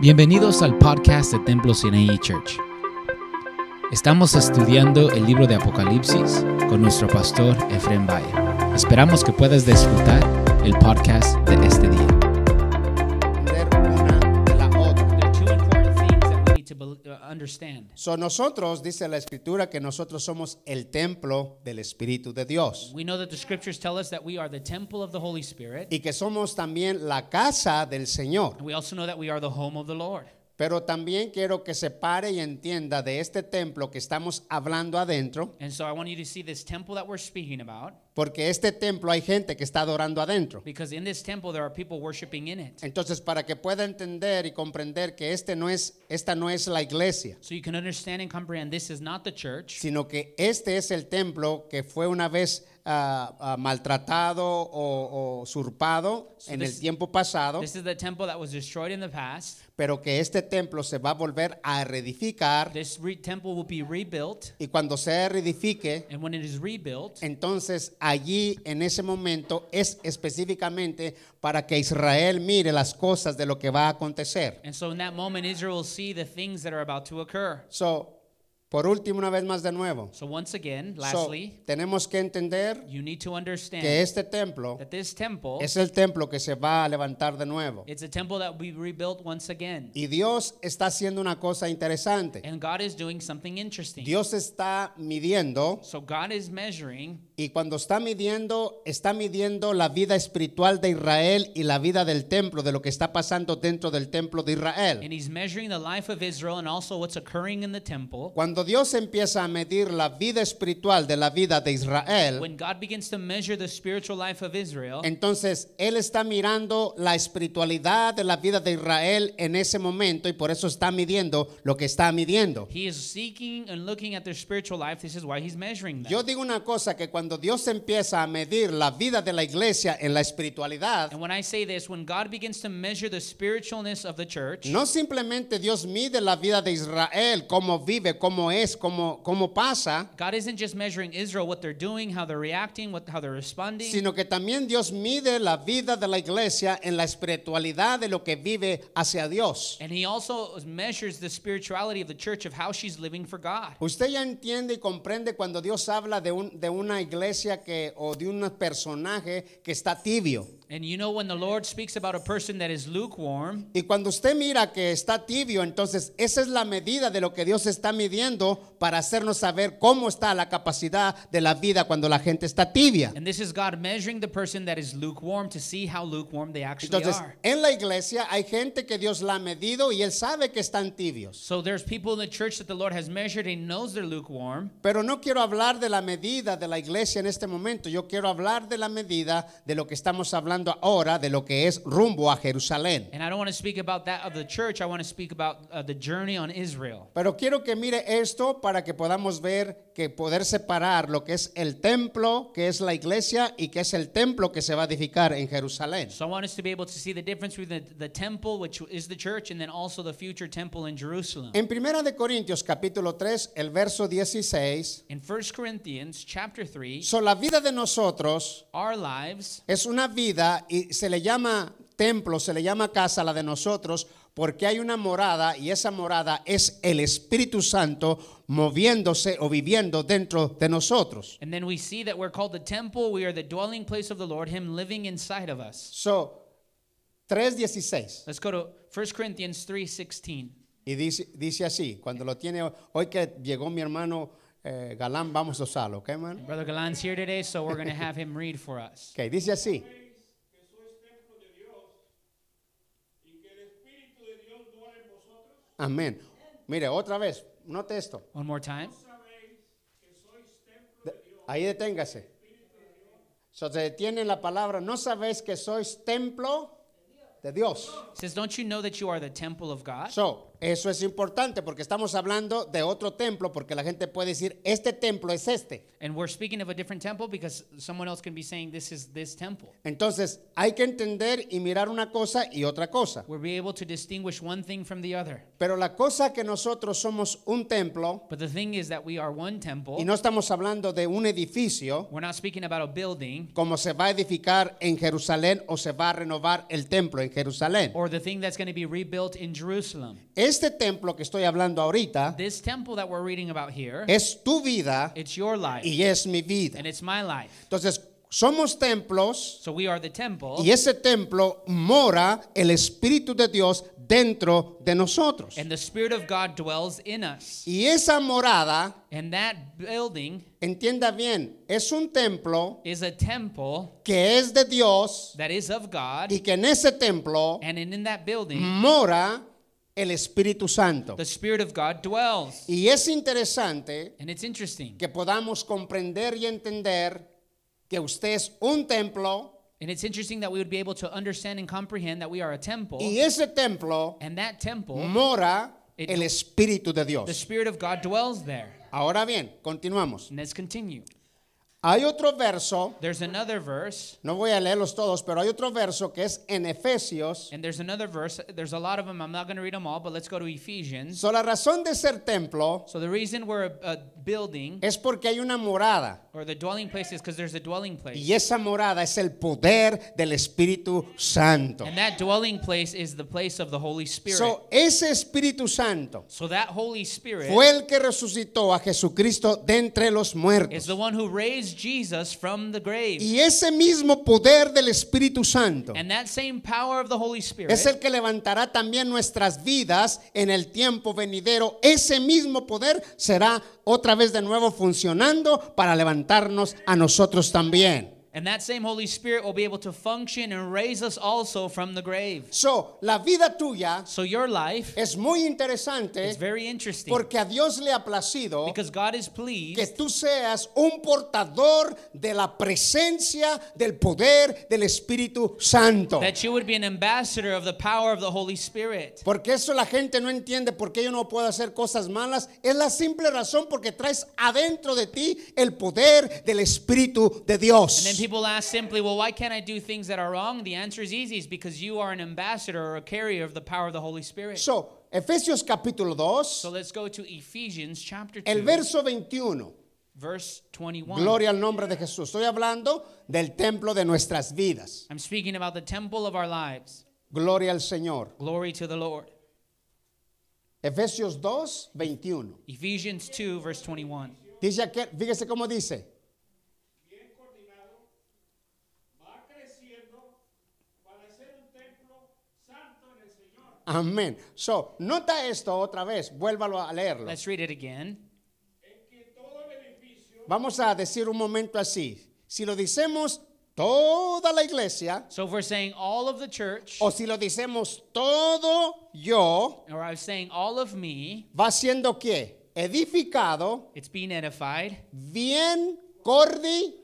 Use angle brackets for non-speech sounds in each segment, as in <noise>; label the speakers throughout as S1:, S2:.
S1: Bienvenidos al podcast de Templo Sinai Church. Estamos estudiando el libro de Apocalipsis con nuestro pastor Efrem Valle. Esperamos que puedas disfrutar el podcast de este día.
S2: Understand.
S3: So, nosotros, dice la escritura, que nosotros somos el templo del Espíritu de Dios
S2: We know that the scriptures tell us that we are the temple of the Holy Spirit.
S3: y que somos también la casa del Señor.
S2: And we also know that we are the home of the Lord.
S3: Pero también quiero que se pare y entienda de este templo que estamos hablando adentro,
S2: And so I want you to see this temple that we're speaking about
S3: porque este templo hay gente que está adorando adentro.
S2: because in this temple there are people worshiping in it.
S3: Entonces, para que pueda entender y comprender que este no es, esta no es la iglesia,
S2: So you can understand and comprehend this is not the church,
S3: sino que este es el templo que fue una vez ah, ah, maltratado o, o usurpado
S2: So
S3: en
S2: this-
S3: el tiempo pasado,
S2: this is the temple that was destroyed in the past.
S3: Pero que este templo se va a volver a reedificar
S2: This re- temple will be rebuilt.
S3: y cuando se reedifique,
S2: And when it is rebuilt,
S3: entonces allí en ese momento es específicamente para que Israel mire las cosas de lo que va a acontecer.
S2: and so in that moment, Israel will see the things that are about to occur.
S3: So, por último, una vez más de nuevo,
S2: So once again,
S3: So,
S2: lastly,
S3: tenemos que entender
S2: you need to understand
S3: que este templo
S2: that this temple
S3: es el templo que se va a levantar de nuevo.
S2: It's a temple that be rebuilt once again.
S3: Y Dios está haciendo una cosa interesante.
S2: And God is doing something interesting.
S3: Dios está midiendo
S2: So God is measuring,
S3: y cuando está midiendo, está midiendo la vida espiritual de Israel y la vida del templo, de lo que está pasando dentro del templo de Israel.
S2: and He's measuring the life of Israel and also what's occurring in the temple.
S3: Cuando Dios empieza a medir la vida espiritual de la vida de Israel,
S2: When God begins to measure the spiritual life of Israel,
S3: entonces Él está mirando la espiritualidad de la vida de Israel en ese momento y por eso está midiendo lo que está midiendo.
S2: He is seeking and looking at their spiritual life. This is why He's measuring them.
S3: Yo digo una cosa, que cuando Dios empieza a medir la vida de la iglesia en la espiritualidad,
S2: And when I say this, when God begins to measure the spiritualness of the church,
S3: no simplemente Dios mide la vida de Israel, cómo vive, cómo es, cómo, cómo pasa,
S2: God isn't just measuring Israel, what they're doing, how they're reacting, what, how they're responding.
S3: sino que también Dios mide la vida de la iglesia en la espiritualidad de lo que vive hacia Dios.
S2: And he also measures the spirituality of the church of how she's living for God.
S3: Usted ya entiende y comprende cuando Dios habla de, un- de una iglesia que, o de un personaje que está tibio.
S2: And you know when the Lord speaks about a person that is lukewarm,
S3: Y cuando usted mira que está tibio, entonces esa es la medida de lo que Dios está midiendo para hacernos saber cómo está la capacidad de la vida cuando la gente está tibia.
S2: and this is God measuring the person that is lukewarm to see how lukewarm they actually
S3: Entonces,
S2: are.
S3: en la iglesia hay gente que Dios la ha medido y él sabe que están tibios.
S2: So there's people in the church that the Lord has measured and knows they're lukewarm.
S3: Pero no quiero hablar de la medida de la iglesia en este momento. Yo quiero hablar de la medida de lo que estamos hablando ahora, de lo que es rumbo a Jerusalén.
S2: And I don't want to speak about that of the church. I want to speak about uh, the journey on Israel.
S3: Pero quiero que mire esto para que podamos ver que poder separar lo que es el templo, que es la iglesia, y que es el templo que se va a edificar en Jerusalén.
S2: So I want us to be able to see the difference between the, the temple, which is the church, and then also the future temple in Jerusalem.
S3: En Primera de Corintios capítulo 3, el verso 16,
S2: In 1 Corinthians chapter 3,
S3: so la vida de nosotros
S2: our lives
S3: es una vida y se le llama templo, se le llama casa la de nosotros porque hay una morada y esa morada es el Espíritu Santo moviéndose o viviendo dentro de nosotros.
S2: And then we see that we're called the temple. We are the dwelling place of the Lord, Him living inside of us.
S3: So 3:16
S2: Let's go to 1 Corinthians 3:16.
S3: y dice, dice así, cuando lo tiene hoy que llegó mi hermano eh, Galán, vamos a usarlo, ¿ok, hermano?
S2: Brother Galan's here today, so we're going to have him read for us.
S3: Ok, dice así.
S4: que sois templo de Dios y que el Espíritu de Dios mora en vosotros.
S3: Amén. Mire, otra vez, note esto.
S2: One more time.
S3: Ahí deténgase. So, se detiene en la palabra, no sabéis que sois templo de Dios.
S2: It says, Don't you know that you are the temple of God?
S3: So, Eso es importante porque estamos hablando de otro templo, porque la gente puede decir, este templo es este.
S2: And we're speaking of a different temple because someone else can be saying this is this temple.
S3: Entonces, hay que entender y mirar una cosa y otra cosa.
S2: We'll be able to distinguish one thing from the other.
S3: Pero la cosa que nosotros somos un templo,
S2: But the thing is that we are one temple.
S3: y no estamos hablando de un edificio,
S2: We're not speaking about a building
S3: como se va a edificar en Jerusalén o se va a renovar el templo en Jerusalén.
S2: or the thing that's going to be rebuilt in Jerusalem.
S3: Este templo que estoy hablando ahorita
S2: This temple that we're reading about here,
S3: es tu vida
S2: it's your life
S3: y es mi vida.
S2: and it's my life.
S3: Entonces, somos templos
S2: So we are the temple.
S3: y ese templo mora el Espíritu de Dios dentro de nosotros.
S2: And the Spirit of God dwells in us.
S3: Y esa morada,
S2: And that building
S3: entienda bien, es un templo
S2: is a temple
S3: que es de Dios
S2: that is of God.
S3: y que en ese templo
S2: And in, in that building,
S3: mora el Espíritu Santo.
S2: the Spirit of God dwells.
S3: Y es interesante
S2: And it's interesting.
S3: que podamos comprender y entender que usted es un templo
S2: And it's interesting that we would be able to understand and comprehend that we are a temple.
S3: y ese templo
S2: And that temple,
S3: mora el Espíritu de
S2: the
S3: Dios.
S2: Spirit of God dwells there.
S3: Ahora bien, continuamos.
S2: And let's continue.
S3: Hay otro verso,
S2: There's another verse,
S3: no voy a leerlos todos, pero hay otro verso que es en Efesios.
S2: and there's another verse. There's a lot of them. I'm not going to read them all, but let's go to Ephesians.
S3: So, la razón de ser templo
S2: So the reason we're a, a building
S3: es porque hay una morada
S2: or the dwelling place is because there's a dwelling place.
S3: y esa morada es el poder del Espíritu Santo.
S2: And that dwelling place is the place of the Holy Spirit.
S3: So, ese Espíritu Santo
S2: so that Holy Spirit
S3: fue el que resucitó a Jesucristo de entre los
S2: is
S3: muertos.
S2: the one who raised Jesus from the grave.
S3: Y ese mismo poder del Espíritu Santo
S2: And that same power of the Holy Spirit
S3: es el que levantará también nuestras vidas en el tiempo venidero. Ese mismo poder será otra vez de nuevo funcionando para levantarnos a nosotros también.
S2: And that same Holy Spirit will be able to function and raise us also from the grave.
S3: So, la vida tuya
S2: So your life
S3: es muy interesante
S2: is very interesting
S3: porque a Dios le ha placido
S2: because God is
S3: que
S2: pleased
S3: tú seas un portador de la presencia del poder del Espíritu Santo.
S2: that you would be an ambassador of the power of the Holy Spirit.
S3: Porque eso la gente no entiende por qué yo no puedo hacer cosas malas. Es la simple razón porque traes adentro de ti el poder del Espíritu de Dios.
S2: People ask simply, well, why can't I do things that are wrong? The answer is easy. It's because you are an ambassador or a carrier of the power of the Holy Spirit.
S3: So, Efesios capítulo 2,
S2: So let's go to Ephesians chapter 2,
S3: el verso 21.
S2: verse 21.
S3: Gloria al nombre de Jesús. Estoy hablando del templo de nuestras vidas.
S2: I'm speaking about the temple of our lives.
S3: Gloria al Señor.
S2: Glory to the Lord.
S3: Efesios 2, 21.
S2: Ephesians 2, verse 21.
S3: Dice aquel, fíjese cómo dice. Amén. So, nota esto otra vez. Vuélvalo a leerlo.
S2: Let's read it again.
S3: Vamos a decir un momento así. Si lo decimos toda la iglesia,
S2: So if we're saying all of the church,
S3: o si lo decimos todo yo,
S2: or I was saying all of me,
S3: va siendo que edificado,
S2: it's being edified,
S3: bien cordi,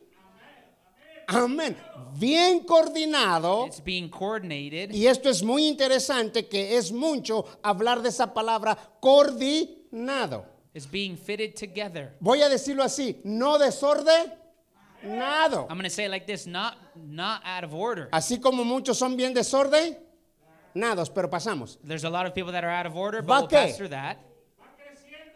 S3: amén, bien coordinado.
S2: it's being coordinated.
S3: Y esto es muy interesante que es mucho hablar de esa palabra coordinado.
S2: It's being fitted together.
S3: Voy a decirlo así, no desordenado.
S2: I'm going to say it like this, not not out of order.
S3: Así como muchos son bien desordenados, pero pasamos.
S2: There's a lot of people that are out of order,
S3: ¿Va
S2: but we'll pass through that.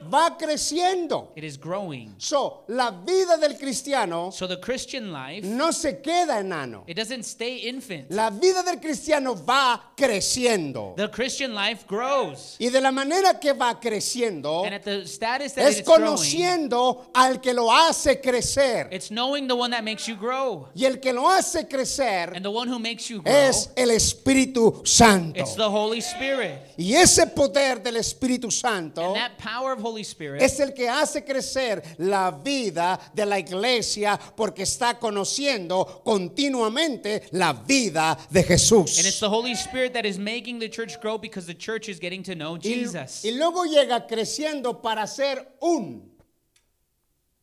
S3: Va creciendo.
S2: It is growing.
S3: So, la vida del cristiano
S2: So the Christian life,
S3: no se queda enano.
S2: it doesn't stay infant.
S3: La vida del cristiano va creciendo.
S2: The Christian life grows.
S3: Y de la manera que va creciendo
S2: And at the status that
S3: es
S2: it's growing,
S3: conociendo al que lo hace crecer.
S2: it's knowing the one that makes you grow.
S3: Y el que lo hace crecer
S2: And the one who makes you grow,
S3: es el Espíritu Santo.
S2: it's the Holy Spirit.
S3: Y ese poder del Espíritu Santo
S2: And that power of Holy Spirit
S3: es el que hace crecer la vida de la iglesia porque está conociendo continuamente la vida de
S2: And it's
S3: Jesús.
S2: the Holy Spirit that is making the church grow because the church is getting to know
S3: Y,
S2: Jesus.
S3: y luego llega creciendo para ser un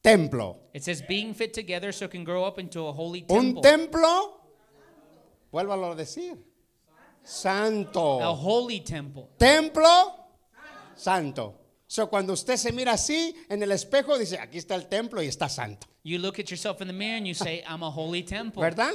S3: templo.
S2: It says being fit together so it can grow up into a holy
S3: Un
S2: temple.
S3: templo, vuélvalo a decir,
S2: A
S3: santo.
S2: holy temple.
S3: Templo, santo. So, cuando usted se mira así en el espejo, dice, aquí está el templo y está santo.
S2: You look at yourself in the mirror and you say, I'm a holy temple.
S3: ¿Verdad?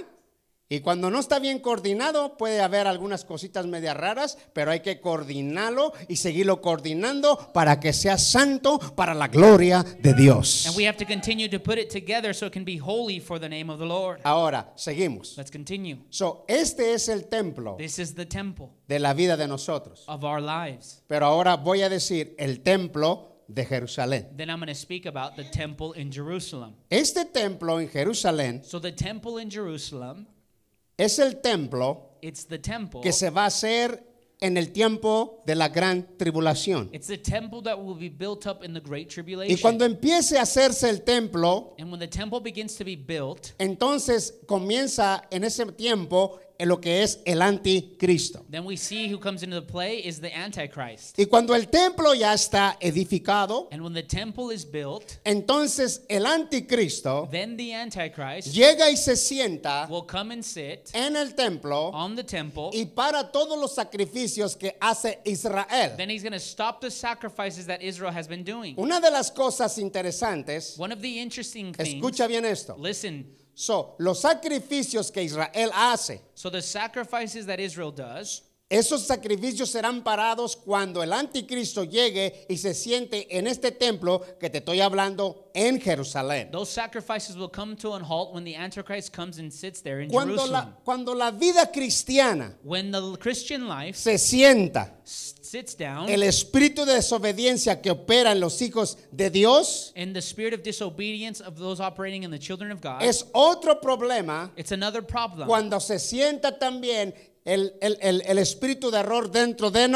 S3: Y cuando no está bien coordinado, puede haber algunas cositas medias raras, pero hay que coordinarlo y seguirlo coordinando para que sea santo para la gloria de Dios.
S2: And we have to continue to put it together so it can be holy for the name of the Lord.
S3: Ahora, seguimos.
S2: Let's continue.
S3: So, este es el templo
S2: This is the temple
S3: de la vida de nosotros.
S2: of our lives.
S3: Pero ahora voy a decir el templo de Jerusalén.
S2: Then I'm going to speak about the temple in Jerusalem.
S3: Este templo en Jerusalén
S2: So the temple in Jerusalem,
S3: es el templo
S2: it's the temple.
S3: que se va a hacer en el tiempo de la gran tribulación.
S2: It's the temple that will be built up in the great
S3: Y
S2: tribulation.
S3: cuando empiece a hacerse el templo,
S2: and when the temple begins to be built,
S3: entonces comienza en ese tiempo en lo que es el anticristo.
S2: then we see who comes into the play is the Antichrist.
S3: Y cuando el templo ya está edificado,
S2: And when the temple is built,
S3: entonces el anticristo
S2: then the Antichrist
S3: llega y se sienta
S2: will come and sit
S3: en el templo
S2: on the temple.
S3: y para todos los sacrificios que hace Israel.
S2: Then he's going to stop the sacrifices that Israel has been doing.
S3: Una de las cosas interesantes,
S2: One of the interesting things,
S3: escucha bien esto,
S2: listen,
S3: so, los sacrificios que Israel hace,
S2: so the sacrifices that Israel does,
S3: esos sacrificios serán parados cuando el anticristo llegue y se siente en este templo que te estoy hablando en Jerusalén.
S2: those sacrifices will come to an halt when the Antichrist comes and sits there in
S3: Cuando
S2: Jerusalem.
S3: la, cuando la vida cristiana
S2: when the Christian life
S3: se sienta,
S2: sits down
S3: el espíritu de desobediencia que opera en los hijos de Dios
S2: in the spirit of disobedience of those operating in the children of God,
S3: es otro problema
S2: it's another problem.
S3: cuando se sienta también el, el- el- el espíritu de error dentro de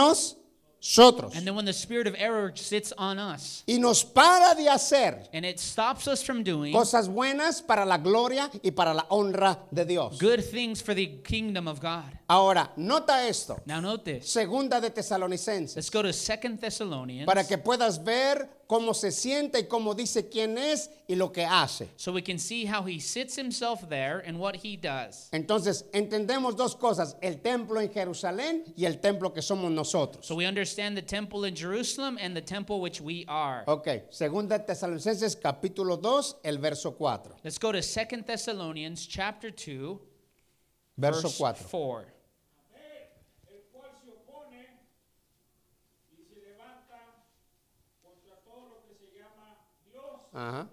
S3: nosotros
S2: and then when the spirit of error sits on us
S3: y nos para de hacer
S2: and it stops us from doing
S3: cosas buenas para la gloria y para la honra de Dios.
S2: good things for the kingdom of God.
S3: Ahora, nota esto.
S2: Now note this.
S3: Segunda de Tesalonicenses.
S2: Let's go to Second Thessalonians
S3: Para que puedas ver cómo se siente y cómo dice quién es y lo que hace.
S2: so we can see how he sits himself there and what he does.
S3: Entonces, entendemos dos cosas, el templo en Jerusalén y el templo que somos nosotros.
S2: So we understand the temple in Jerusalem and the temple which we are.
S3: Ok, segunda Tesalonicenses capítulo 2, el verso 4.
S2: Let's go to Second Thessalonians chapter 2
S3: Verso
S2: verse
S3: 4.
S2: 4.
S4: el cual se opone y se levanta contra todo lo que se llama Dios
S3: Ajá.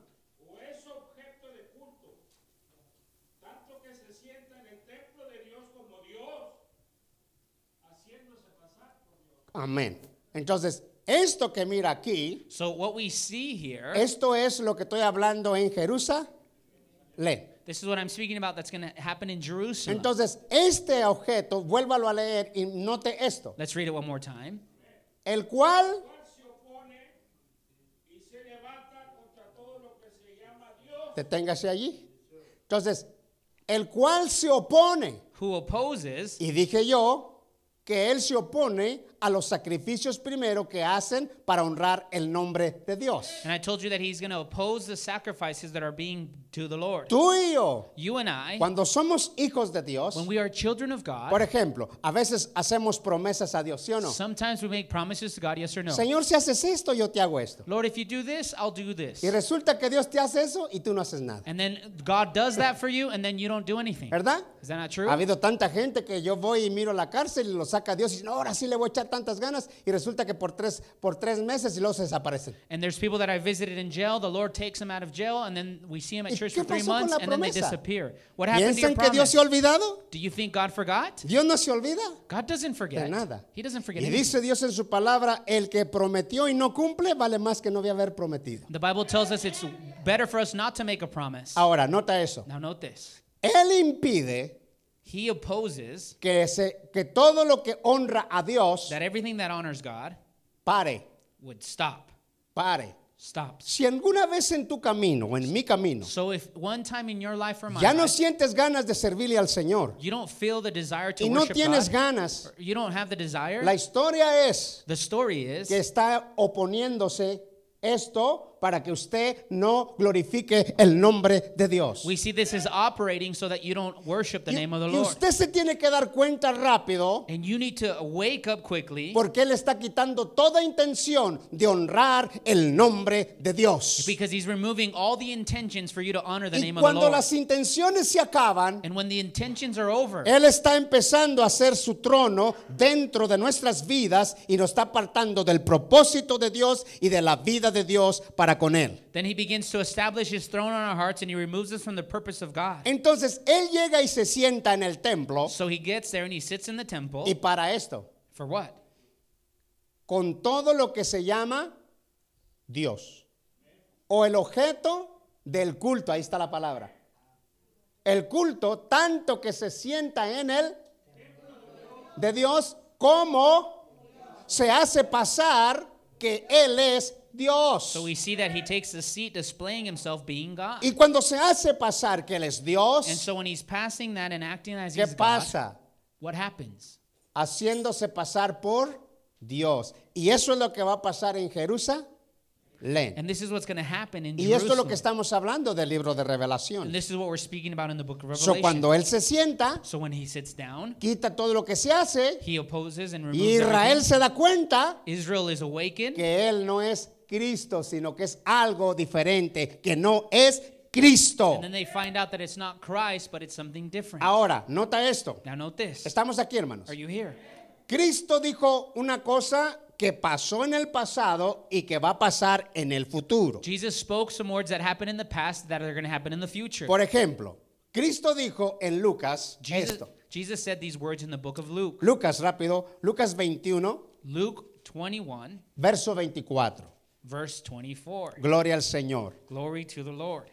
S4: o es objeto de culto, tanto que se sienta en el templo de Dios como Dios, haciéndose pasar por Dios.
S3: Amén. Entonces, esto que mira aquí,
S2: So what we see here,
S3: esto es lo que estoy hablando en Jerusalén.
S2: this is what I'm speaking about that's going to happen in Jerusalem.
S3: Entonces, este objeto, vuélvalo a leer y note esto,
S2: Let's read it one more time.
S3: el cual
S4: cual se opone y se levanta contra todo lo que se llama Dios
S3: deténgase allí. Entonces, el cual se opone,
S2: Who opposes
S3: y dije yo que él se opone a los sacrificios primero que hacen para honrar el nombre de Dios.
S2: And I told you that he's going to oppose the sacrifices that are being to the Lord.
S3: Tú y yo,
S2: You and I,
S3: cuando somos hijos de Dios,
S2: when we are children of God,
S3: por ejemplo, a veces hacemos promesas a Dios, ¿sí o no?
S2: sometimes we make promises to God, yes or no.
S3: Señor, si haces esto, yo te hago esto.
S2: Lord, if you do this, I'll do this.
S3: Y resulta que Dios te hace eso y tú no haces nada.
S2: And then God does that for you, and then you don't do anything.
S3: ¿Verdad?
S2: Is that not true?
S3: Ha habido tanta gente que yo voy y miro la cárcel y lo saca Dios y dice, no, ahora sí le voy a echar tantas ganas y resulta que por tres, por tres meses y luego se desaparecen.
S2: And there's people that I visited in jail. The Lord takes them out of jail, and then we see them
S3: ¿Y
S2: at church for three months, and then they disappear. What happened to your
S3: ¿Piensan que Dios se ha olvidado?
S2: Do you think God forgot?
S3: Dios no se olvida
S2: God doesn't
S3: de
S2: forget.
S3: nada.
S2: He doesn't forget
S3: Y
S2: anything.
S3: dice Dios en su palabra, el que prometió y no cumple vale más que no había haber prometido.
S2: The Bible tells us it's better for us not to make a promise.
S3: Ahora, nota eso.
S2: Now note this.
S3: Él impide
S2: He opposes
S3: que, se, que todo lo que honra a Dios
S2: that everything that honors God
S3: pare,
S2: would stop.
S3: pare.
S2: Stops.
S3: Si alguna vez en tu camino o en mi camino
S2: So if one time in your life or my
S3: ya no
S2: life,
S3: sientes ganas de servirle al Señor
S2: you don't feel the desire to
S3: y no tienes
S2: God,
S3: ganas,
S2: you don't have the desire,
S3: la historia es
S2: the story is
S3: que está oponiéndose esto para que usted no glorifique el nombre de Dios.
S2: We see this is operating so that you don't worship the
S3: Y,
S2: name of the
S3: y
S2: Lord.
S3: usted se tiene que dar cuenta rápido
S2: And you need to wake up quickly
S3: porque Él está quitando toda intención de honrar el nombre de Dios.
S2: because he's removing all the intentions for you to honor the
S3: Y
S2: name of the
S3: cuando
S2: Lord.
S3: las intenciones se acaban,
S2: And when the intentions are over,
S3: Él está empezando a hacer su trono dentro de nuestras vidas y nos está apartando del propósito de Dios y de la vida de Dios para con Él.
S2: then he begins to establish his throne on our hearts and he removes us from the purpose of God.
S3: Entonces Él llega y se sienta en el templo
S2: So he gets there and he sits in the temple.
S3: y para esto,
S2: For what?
S3: con todo lo que se llama Dios o el objeto del culto, ahí está la palabra. El culto, tanto que se sienta en él de Dios, como se hace pasar que Él es Dios.
S2: So we see that he takes the seat displaying himself being God.
S3: Y cuando se hace pasar que Él es
S2: And
S3: Dios,
S2: so when he's passing that and acting as
S3: ¿qué
S2: he's God,
S3: pasa?
S2: what happens?
S3: Haciéndose pasar por Dios. Y eso es lo que va a pasar en Jerusalén.
S2: And this is what's going to happen in
S3: Y esto es lo
S2: Jerusalem.
S3: que estamos hablando del libro de
S2: And
S3: revelación.
S2: this is what we're speaking about in the book of
S3: So,
S2: Revelation.
S3: cuando Él se sienta,
S2: so when he sits down,
S3: quita todo lo que se hace,
S2: he opposes and removes
S3: Israel
S2: everything.
S3: se da cuenta
S2: Israel is awakened
S3: que Él no es Cristo, sino que es algo diferente, que no es Cristo.
S2: and then they find out that it's not Christ, but it's something different.
S3: Ahora, nota esto.
S2: Now note this.
S3: Estamos aquí, hermanos.
S2: Are you here?
S3: Cristo dijo una cosa que pasó en el pasado y que va a pasar en el futuro.
S2: Jesus spoke some words that happened in the past that are going to happen in the future.
S3: Por ejemplo, Cristo dijo en Lucas
S2: Jesus,
S3: esto.
S2: Jesus said these words in the book of Luke.
S3: Lucas, rápido. Lucas 21,
S2: Luke 21,
S3: verso 24.
S2: Verse 24.
S3: Gloria al Señor.
S2: Glory to the Lord.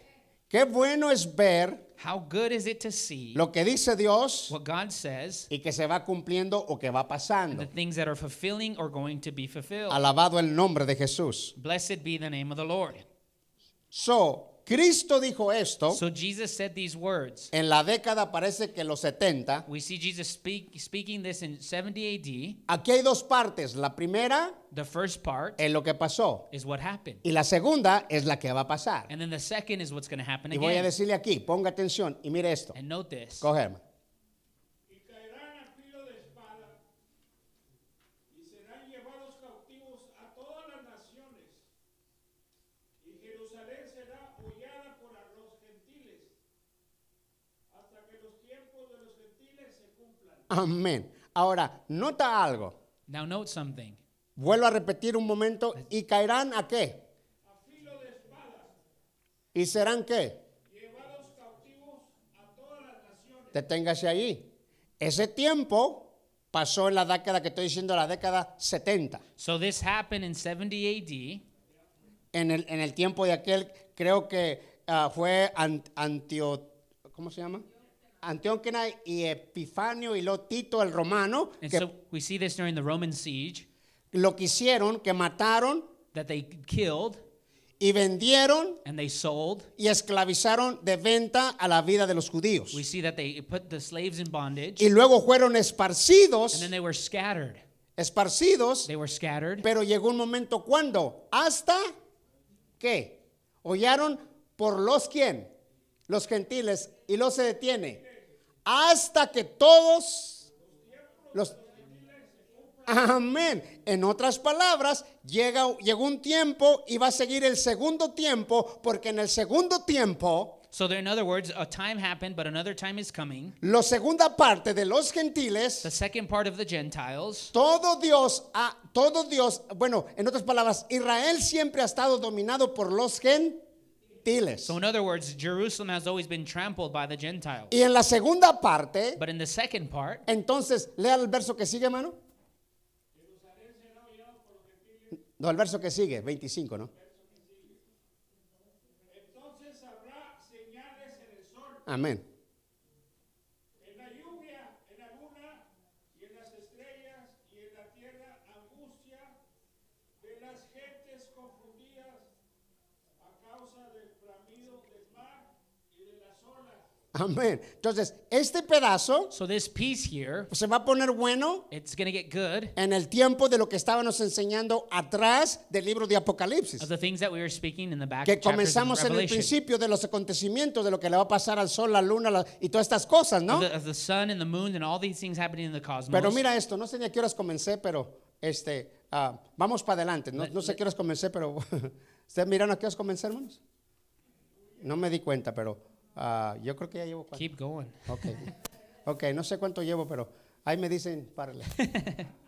S3: Qué bueno es ver
S2: How good is it to see
S3: lo que dice Dios
S2: what God says
S3: y que se va cumpliendo o que va
S2: and the
S3: pasando.
S2: things that are fulfilling or going to be fulfilled.
S3: Alabado el nombre de Jesús.
S2: Blessed be the name of the Lord.
S3: So, Cristo dijo esto
S2: So Jesus said these words.
S3: en la década, parece que los 70.
S2: We see Jesus speak, speaking this in 70 AD.
S3: Aquí hay dos partes. La primera
S2: The first part
S3: es lo que pasó
S2: is what happened.
S3: y la segunda es la que va a pasar.
S2: And then the second is what's going to happen
S3: Y voy a
S2: again.
S3: decirle aquí, ponga atención y mire esto.
S2: And note this.
S3: Coge, hermano.
S4: y caerán a filo de espada y serán llevados cautivos a todas las naciones. Y Jerusalén será hollada por a los gentiles hasta que los tiempos de los gentiles se cumplan.
S3: Amén. Ahora, nota algo.
S2: Now note something.
S3: Vuelvo a repetir un momento. ¿Y caerán a qué?
S4: A filo de espada,
S3: ¿Y serán qué?
S4: llevados cautivos a todas las naciones.
S3: Deténgase allí. Ese tiempo pasó en la década que estoy diciendo, la década 70.
S2: So this happened in 70 AD.
S3: En el, en el tiempo de aquel, creo que ah, fue An- Antio, ¿cómo se llama? Antíoquena y Epifanio y lo Tito el romano,
S2: And
S3: que
S2: so we see this during the Roman siege
S3: lo que hicieron, que mataron
S2: that they killed
S3: y vendieron
S2: and they sold.
S3: y esclavizaron de venta a la vida de los judíos.
S2: We see that they put the slaves in bondage
S3: Y luego fueron
S2: and
S3: esparcidos,
S2: then they were scattered.
S3: esparcidos,
S2: They were scattered.
S3: pero llegó un momento cuando, hasta que hollaron por los quién, los gentiles, y los se detiene, hasta que todos los... Amén. En otras palabras, llega, llegó un tiempo y va a seguir el segundo tiempo, porque en el segundo tiempo,
S2: So there, in other words, a time happened, but another time is coming.
S3: la segunda parte de los
S2: The
S3: gentiles,
S2: second part of the Gentiles.
S3: todo Dios, ha- todo Dios, bueno, en otras palabras, Israel siempre ha estado dominado por los gentiles.
S2: So in other words, Jerusalem has always been trampled by the Gentiles.
S3: Y en la segunda parte,
S2: But in the second part,
S3: entonces, lea el verso que sigue, hermano. No, el verso que sigue, 25, ¿no?
S4: Entonces habrá señales en el sol,
S3: Amén.
S4: en la lluvia, en la luna y en las estrellas y en la tierra angustia de las gentes confundidas a causa del bramido del mar y de las olas.
S3: Amén. Entonces, este pedazo
S2: So this piece here,
S3: se va a poner bueno
S2: it's to get good
S3: en el tiempo de lo que estábamos enseñando atrás del libro de Apocalipsis.
S2: of the things that we were speaking in the back
S3: Que comenzamos en el principio de los acontecimientos, de lo que le va a pasar al sol, la luna la- y todas estas cosas, ¿no? Pero mira esto, no sé ni a qué horas comencé, pero este, ah, vamos para adelante. No, no sé a qué horas comencé, pero <laughs> ¿ustedes miraron a qué horas comencé, hermanos? No me di cuenta, pero ah, yo creo que ya llevo cuánto.
S2: Keep going.
S3: Ok, ok, no sé cuánto llevo, pero ahí me dicen, párale. <laughs>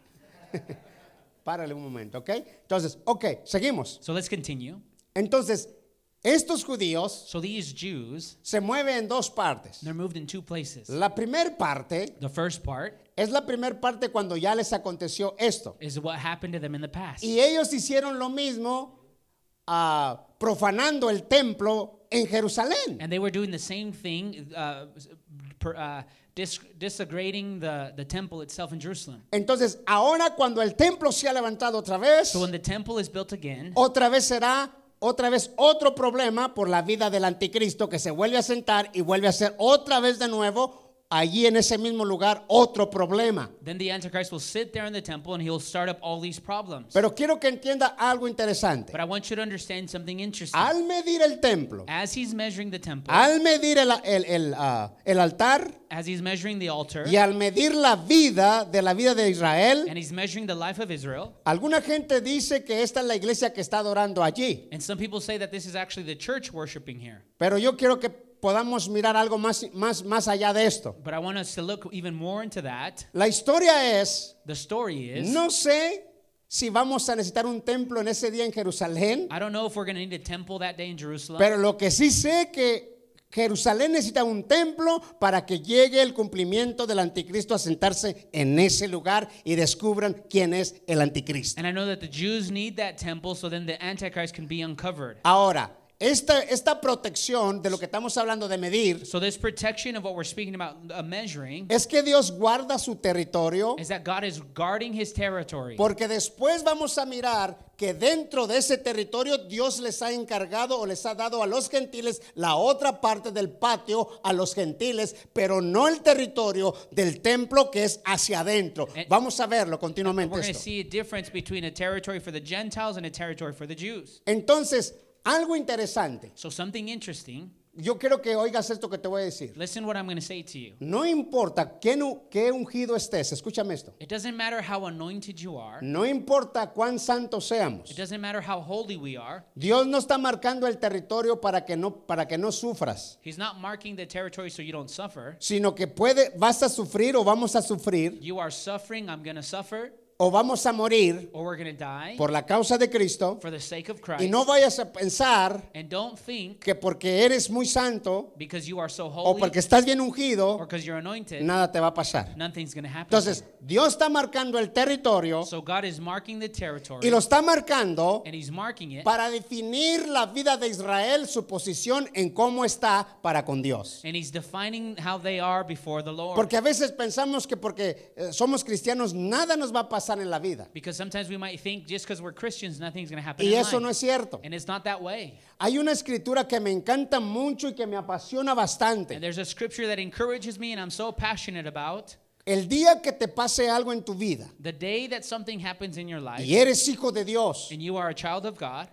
S3: párale un momento, ¿ok? Entonces, ok, seguimos.
S2: So let's continue.
S3: Entonces, estos judíos
S2: So these Jews,
S3: se mueven en dos partes.
S2: they're moved in two places.
S3: La primera parte
S2: The first part
S3: es la primera parte cuando ya les aconteció esto.
S2: is what happened to them in the past.
S3: Y ellos hicieron lo mismo ah, profanando el templo en Jerusalén.
S2: And they were doing the same thing, uh, per, uh, dis- the, the temple itself in Jerusalem.
S3: Entonces, ahora cuando el templo se ha levantado otra vez,
S2: So when the temple is built again,
S3: otra vez será otra vez otro problema por la vida del anticristo que se vuelve a sentar y vuelve a ser otra vez de nuevo allí en ese mismo lugar otro problema.
S2: then the Antichrist will sit there in the temple and he'll start up all these problems.
S3: Pero quiero que entienda algo interesante.
S2: But I want you to understand something interesting.
S3: Al medir el templo,
S2: As he's measuring the temple,
S3: al medir el, el- el, ah, el altar
S2: as he's measuring the altar,
S3: y al medir la vida de la vida de Israel,
S2: and he's measuring the life of Israel,
S3: alguna gente dice que esta es la iglesia que está adorando allí.
S2: and some people say that this is actually the church worshiping here.
S3: Pero yo quiero que podamos mirar algo más, más, más allá de esto.
S2: But I want us to look even more into that.
S3: La historia es,
S2: The story is
S3: no sé si vamos a necesitar un templo en ese día en Jerusalén,
S2: I don't know if we're going to need a temple that day in Jerusalem.
S3: pero lo que sí sé que Jerusalén necesita un templo para que llegue el cumplimiento del anticristo a sentarse en ese lugar y descubran quién es el anticristo.
S2: and I know that the Jews need that temple so then the Antichrist can be uncovered.
S3: Ahora, esta, esta protección de lo que estamos hablando de medir
S2: So this protection of what we're speaking about uh, measuring
S3: es que Dios guarda su territorio
S2: is that God is guarding his territory.
S3: porque después vamos a mirar que dentro de ese territorio Dios les ha encargado o les ha dado a los gentiles la otra parte del patio a los gentiles, pero no el territorio del templo que es hacia adentro.
S2: And-
S3: Vamos a verlo continuamente
S2: going to
S3: esto.
S2: see a difference between a territory for the Gentiles and a territory for the Jews.
S3: Entonces, algo interesante.
S2: So something interesting.
S3: Yo quiero que oigas esto que te voy a decir.
S2: Listen what I'm going to say to you.
S3: No importa qué, qué ungido estés, escúchame esto.
S2: It doesn't matter how anointed you are.
S3: No importa cuán santos seamos.
S2: It doesn't matter how holy we are.
S3: Dios no está marcando el territorio para que no para que no sufras,
S2: He's not marking the territory so you don't suffer.
S3: sino que puede vas a sufrir o vamos a sufrir
S2: You are suffering, I'm going to suffer,
S3: o vamos a morir
S2: or we're to die
S3: por la causa de Cristo
S2: for the sake of
S3: y
S2: Christ.
S3: no vayas a pensar
S2: And don't think
S3: que porque eres muy santo
S2: because you are so
S3: o
S2: holy
S3: porque estás bien
S2: or
S3: ungido
S2: because you're anointed,
S3: nada te va a pasar.
S2: nothing's to happen.
S3: Entonces, Dios está marcando el territorio
S2: so God is marking the territory
S3: y lo está marcando
S2: and he's marking it
S3: para definir la vida de Israel, su posición en cómo está para con Dios.
S2: and he's defining how they are before the Lord.
S3: Porque a veces pensamos que porque eh, somos cristianos nada nos va a pasar en la vida.
S2: because sometimes we might think just because we're Christians, nothing's going to happen
S3: Y eso
S2: life.
S3: no es cierto.
S2: and it's not that way.
S3: Hay una escritura que me encanta mucho y que me apasiona
S2: And
S3: bastante.
S2: there's a scripture that encourages me and I'm so passionate about.
S3: El día que te pase algo en tu vida
S2: The day that something happens in your life
S3: y eres hijo de Dios,
S2: and you are a child of God,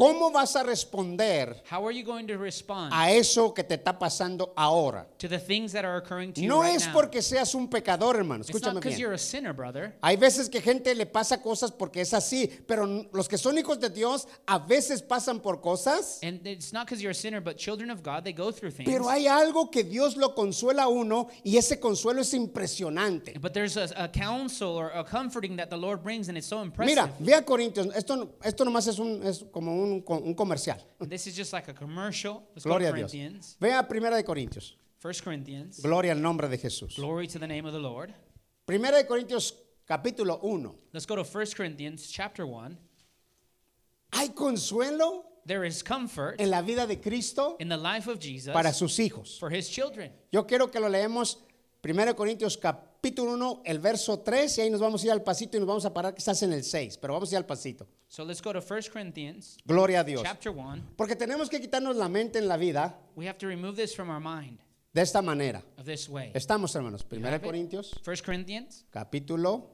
S3: ¿cómo vas a responder
S2: how are you going to respond
S3: a eso que te está pasando ahora?
S2: to the things that are occurring to you
S3: No
S2: right
S3: es
S2: now?
S3: porque seas un pecador, hermano.
S2: it's
S3: Escúchame bien.
S2: you're a sinner, brother.
S3: Hay veces que gente le pasa cosas porque es así, pero los que son hijos de Dios a veces pasan por cosas,
S2: And it's not because you're a sinner, but children of God, they go through things.
S3: pero hay algo que Dios lo consuela a uno y ese consuelo es impresionante.
S2: But there's a, a counsel or a comforting that the Lord brings, and it's so impressive.
S3: Mira, ve a Corintios, esto, esto nomás es, un, es como un, un comercial.
S2: This is just like a commercial. Let's
S3: Gloria
S2: go
S3: a Dios.
S2: Corinthians.
S3: Ve a Primera de Corintios.
S2: 1 Corinthians.
S3: Gloria al nombre de Jesús.
S2: Glory to the name of the Lord.
S3: Primera de Corintios capítulo 1.
S2: Let's go to 1 Corinthians chapter 1.
S3: Hay consuelo
S2: There is comfort
S3: en la vida de Cristo
S2: in the life of Jesus
S3: para sus hijos.
S2: for his children.
S3: Yo quiero que lo leemos 1 Corintios capítulo 1, el verso 3, y ahí nos vamos a ir al pasito y nos vamos a parar quizás en el 6, pero vamos a ir al pasito.
S2: So let's go to 1 Corinthians
S3: Gloria a Dios.
S2: chapter 1.
S3: Porque tenemos que quitarnos la mente en la vida
S2: We have to remove this from our mind
S3: de esta manera.
S2: of this way.
S3: Estamos, hermanos. Primera
S2: have it?
S3: Corintios,
S2: 1 Corinthians
S3: capítulo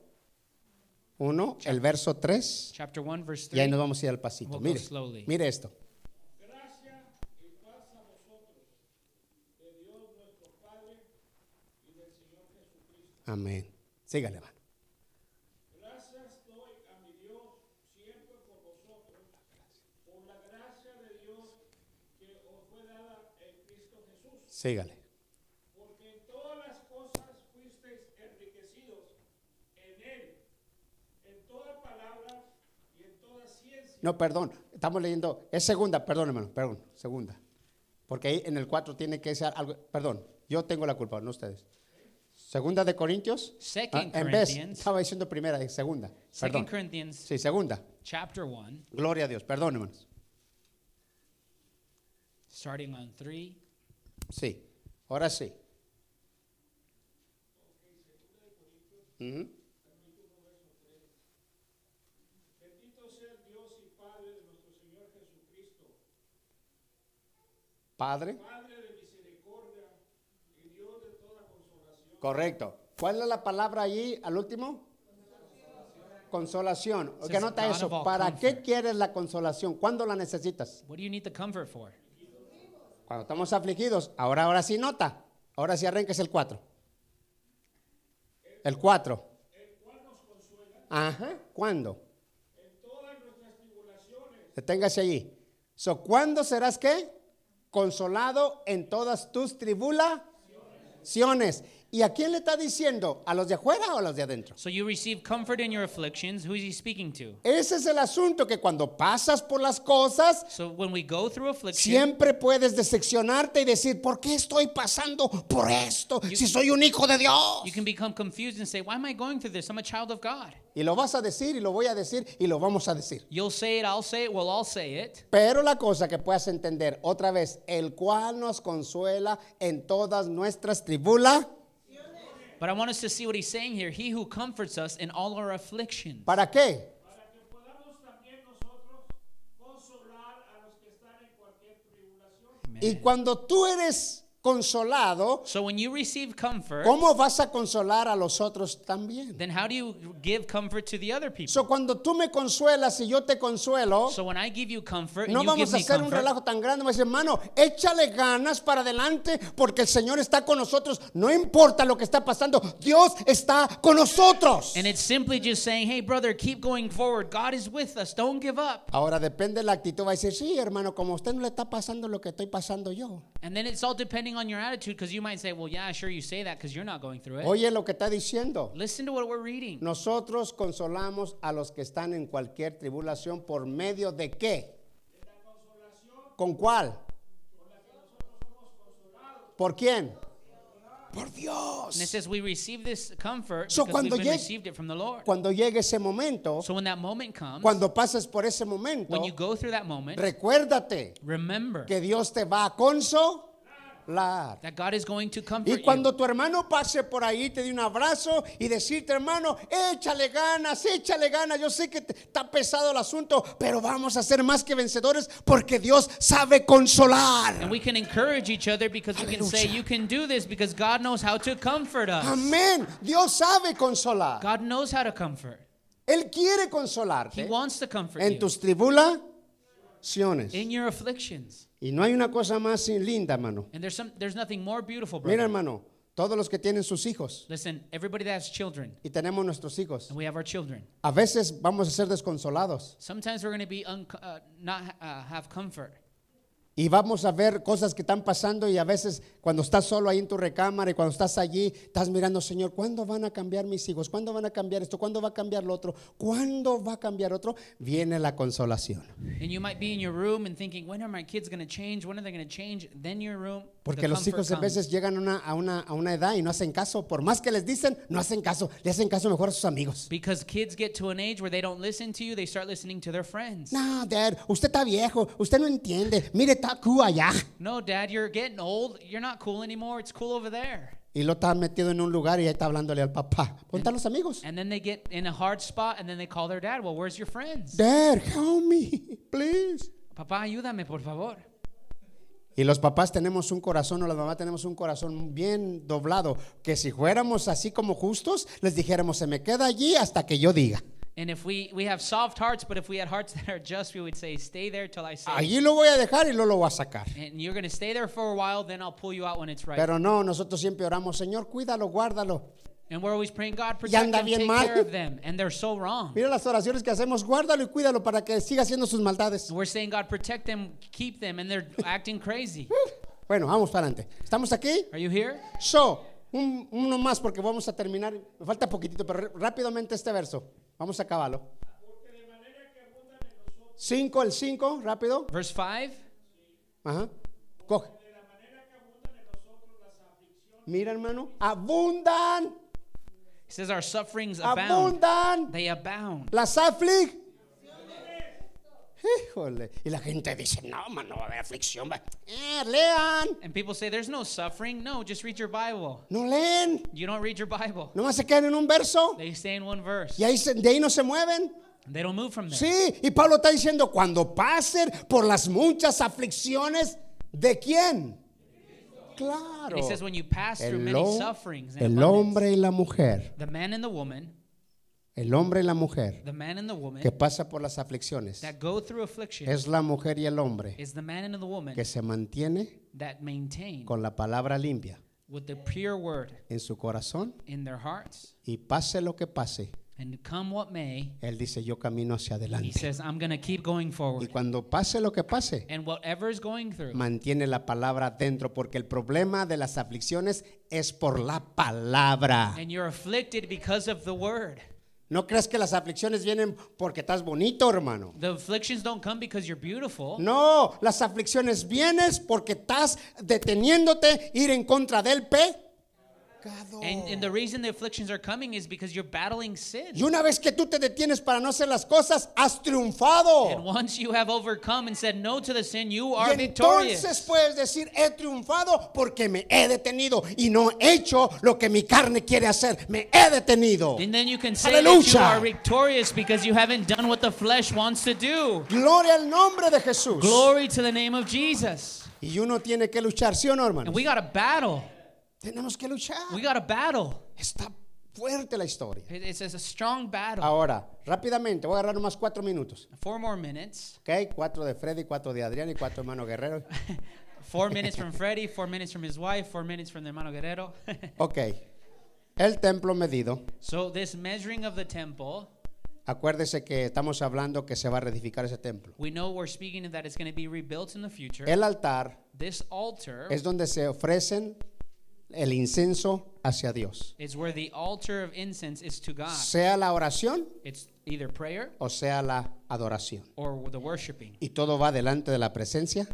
S3: 1, el verso 3.
S2: chapter 1 verse
S3: Y ahí
S2: 3.
S3: nos vamos a ir al pasito.
S2: We'll
S3: Mire, mire esto.
S4: Gracia y paz a vosotros, de Dios nuestro Padre y del Señor Jesucristo.
S3: Amén. Sígale, hermano.
S4: Gracias doy a mi Dios siempre por vosotros, por la gracia de Dios que os fue dada en Cristo Jesús.
S3: Sígale.
S4: Porque en todas las cosas fuisteis enriquecidos en Él, en toda palabra y en toda ciencia.
S3: No, perdón. Estamos leyendo. Es segunda, perdón, hermano. Perdón, segunda. Porque ahí en el 4 tiene que ser algo. Perdón, yo tengo la culpa, no ustedes. Segunda de Corintios.
S2: Second
S3: Ah, en vez,
S2: Corinthians.
S3: estaba diciendo primera, eh, segunda.
S2: 2
S3: Perdón.
S2: Corinthians
S3: Sí, segunda.
S2: chapter 1
S3: Gloria a Dios. Perdón, hermanos.
S2: starting on 3.
S3: Sí. Ahora sí.
S4: Dios y Padre de nuestro Señor Jesucristo,
S3: Padre.
S4: Padre de misericordia y Dios de toda consolación.
S3: Correcto. ¿Cuál es la palabra allí al último? Consolación.
S2: Says
S3: ¿Qué nota
S2: God
S3: eso? ¿Para qué quieres la consolación? ¿Cuándo la necesitas?
S2: What do you need the comfort for?
S3: Cuando estamos afligidos. Ahora, ahora sí nota. Ahora sí arranques el 4. El 4. Ajá. ¿Cuándo?
S4: En todas nuestras tribulaciones,
S3: Deténgase allí. So, ¿Cuándo serás qué? Consolado en todas tus tribulaciones. ¿Y a quién le está diciendo? ¿A los de afuera o a los de adentro?
S2: So you receive comfort in your afflictions. Who is he speaking to?
S3: Ese es el asunto que cuando pasas por las cosas,
S2: So when we go through affliction,
S3: siempre puedes decepcionarte y decir, ¿por qué estoy pasando por esto si soy un hijo de Dios?
S2: you can become confused and say, Why am I going through this? I'm a child of God.
S3: Y lo vas a decir y lo voy a decir y lo vamos a decir.
S2: You'll say it, I'll say it, we'll all say it.
S3: Pero la cosa que puedas entender otra vez, el cual nos consuela en todas nuestras tribulaciones.
S2: But I want us to see what he's saying here. He who comforts us in all our afflictions.
S3: ¿Para qué?
S4: para que podamos también nosotros consolar a los que están en cualquier tribulación.
S3: Y cuando tú eres consolado,
S2: So when you receive comfort,
S3: ¿cómo vas a consolar a los otros también?
S2: then how do you give comfort to the other people?
S3: So, cuando tú me consuelas y yo te consuelo,
S2: So when I give you comfort and
S3: no
S2: you give
S3: vamos a
S2: me
S3: hacer un
S2: comfort,
S3: relajo tan grande. A decir, hermano, échale ganas para adelante porque el Señor está con nosotros. No importa lo que está pasando, Dios está con nosotros.
S2: and it's simply just saying, hey brother, keep going forward. God is with us. Don't give up.
S3: Ahora depende de la actitud. Va a decir, sí, hermano, como a usted no le está pasando lo que estoy pasando yo.
S2: And then it's all depending on your attitude because you might say, well, yeah, sure you say that because you're not going through it.
S3: Oye lo que está diciendo.
S2: Listen to what we're reading.
S3: Nosotros consolamos a los que están en cualquier tribulación por medio de qué? ¿Con cuál? ¿Por quién? Por Dios.
S2: And it says we receive this comfort
S3: So,
S2: because we've been
S3: llegue-
S2: received it from the Lord.
S3: Cuando llegue ese momento,
S2: So when that moment comes,
S3: cuando pases por ese momento,
S2: when you go through that moment,
S3: recuérdate
S2: remember
S3: que Dios te va a consolar.
S2: That God is going to
S3: Y
S2: comfort
S3: cuando
S2: you.
S3: tu hermano pase por ahí, te dé un abrazo y decirte, hermano, échale ganas, échale ganas. Yo sé que te- está pesado el asunto, pero vamos a ser más que vencedores porque Dios sabe consolar.
S2: And we can encourage each other because we can say, you can do this because God knows how to comfort us.
S3: Amén. Dios sabe consolar.
S2: God knows how to comfort.
S3: Él quiere
S2: He
S3: consolarte
S2: wants to comfort
S3: en
S2: you
S3: tus tribulaciones.
S2: in your afflictions.
S3: Y no hay una cosa más linda, hermano.
S2: And there's some there's nothing more beautiful,
S3: Mira, hermano, todos los que tienen sus hijos
S2: Listen, everybody that has children,
S3: y tenemos nuestros hijos,
S2: and we have our children.
S3: a veces vamos a ser desconsolados
S2: Sometimes we're going to be un- uh, not uh, have comfort.
S3: Y vamos a ver cosas que están pasando y a veces cuando estás solo ahí en tu recámara y cuando estás allí, estás mirando, Señor, ¿cuándo van a cambiar mis hijos? ¿Cuándo van a cambiar esto? ¿Cuándo va a cambiar lo otro? ¿Cuándo va a cambiar otro? Viene la consolación.
S2: And you might be in your room and thinking, when are my kids going to change? When are they going to change? Then your room,
S3: Porque los hijos a veces llegan a una, a, una, a una edad y no hacen caso. Por más que les dicen, no hacen caso. Le hacen caso mejor a sus amigos.
S2: Because kids get to an age where they don't listen to you, they start listening to their friends.
S3: No, Dad, usted está viejo. Usted no entiende. Mire, está cool allá.
S2: No, dad, you're getting old. You're not cool anymore. It's cool over there.
S3: Y lo está metido en un lugar y ahí está hablándole al papá. ¿Dónde están los amigos?
S2: And then they get in a hard spot and then they call their dad, well, where's your friends?
S3: Dad, help me, please.
S2: Papá, ayúdame, por favor.
S3: Y los papás tenemos un corazón o las mamás tenemos un corazón bien doblado, que si fuéramos así como justos, les dijéramos, se me queda allí hasta que yo diga.
S2: And if we, we have soft hearts, but if we had hearts <laughs> that are just, we would say, stay there till I say.
S3: Allí lo voy a dejar y luego lo voy a sacar.
S2: And you're going to stay there for a while, then I'll pull you out when it's right.
S3: Pero no, nosotros siempre oramos, Señor, cuídalo, guárdalo.
S2: And we're always praying, God, protect them, take
S3: mal.
S2: care of them. And they're so wrong.
S3: Mira las oraciones que hacemos, guárdalo y cuídalo para que siga haciendo sus maldades.
S2: And we're saying, God, protect them, keep them, and they're <laughs> acting crazy.
S3: Bueno, vamos para adelante. ¿Estamos aquí?
S2: Are you here?
S3: So, un- uno más porque vamos a terminar. Me falta poquitito, pero rápidamente este verso. Vamos a acabarlo. Cinco, el cinco, rápido.
S2: Verse 5.
S3: Ajá. Coge. Mira, hermano. Abundan.
S2: It says, Our sufferings abound.
S3: Abundan.
S2: They abound.
S3: Las aflig. Híjole. Y la gente dice, no, mano, va a haber aflicción. va". Eh, lean.
S2: And people say, There's no suffering. No, just read your Bible.
S3: No leen.
S2: You don't read your Bible.
S3: Nomás se quedan en un verso.
S2: They stay in one verse.
S3: Y ahí se- de ahí no se mueven.
S2: They don't move from there.
S3: Sí, y Pablo está diciendo, cuando pasen por las muchas aflicciones, ¿de quién? Claro.
S2: And he says, When you pass through
S3: El,
S2: many sufferings and
S3: el hombre y la mujer,
S2: the man and the woman,
S3: el hombre y la mujer
S2: the man and the woman
S3: que pasa por las aflicciones,
S2: that go through affliction
S3: es la mujer y el hombre
S2: is the man and the woman
S3: que se mantiene
S2: that maintain
S3: con la palabra limpia
S2: with the pure word
S3: en su corazón
S2: in their hearts.
S3: y pase lo que pase,
S2: And come what may,
S3: él dice, yo camino hacia
S2: he
S3: adelante.
S2: says, I'm going to keep going
S3: Y
S2: forward.
S3: cuando pase lo que pase,
S2: And whatever is going through,
S3: mantiene la palabra dentro, porque el problema de las aflicciones es por la palabra.
S2: and you're afflicted because of the word.
S3: No creas que las aflicciones vienen porque estás bonito, hermano.
S2: The afflictions don't come because you're beautiful.
S3: No, las aflicciones vienen porque estás deteniéndote ir en contra del pecado.
S2: And, and the reason the afflictions are coming is because you're battling sin.
S3: Y una vez que tú te detienes para no hacer las cosas, has triunfado.
S2: And once you have overcome and said no to the sin, you
S3: Y
S2: are
S3: entonces
S2: victorious.
S3: puedes decir, he triunfado porque me he detenido y no he hecho lo que mi carne quiere hacer. Me he detenido.
S2: And then you can say that you are victorious because you haven't done what the flesh wants to do.
S3: Gloria al nombre de Jesús.
S2: Glory to the name of Jesus.
S3: Y uno tiene que luchar, ¿sí o no, hermano?
S2: And we got a battle.
S3: Tenemos que luchar.
S2: We got a battle.
S3: Está fuerte la historia.
S2: It- It's a strong battle.
S3: Ahora, rápidamente, voy a agarrar unos cuatro minutos.
S2: Four more minutes.
S3: ¿Ok? Cuatro de Freddy, cuatro de Adrián y cuatro hermano Guerrero. <laughs>
S2: Four minutes from Freddie, four minutes from his wife, four minutes from the hermano Guerrero. <laughs>
S3: Ok. El templo medido.
S2: so this measuring of the temple,
S3: Acuérdese que estamos hablando que se va a reedificar ese templo.
S2: we know we're speaking that it's going to be rebuilt in the future.
S3: El altar
S2: this altar
S3: es donde se ofrecen el incenso hacia Dios.
S2: is where the altar of incense is to God.
S3: Sea la oración
S2: It's either prayer
S3: o sea la adoración.
S2: or the worshiping.
S3: Y todo va delante de la presencia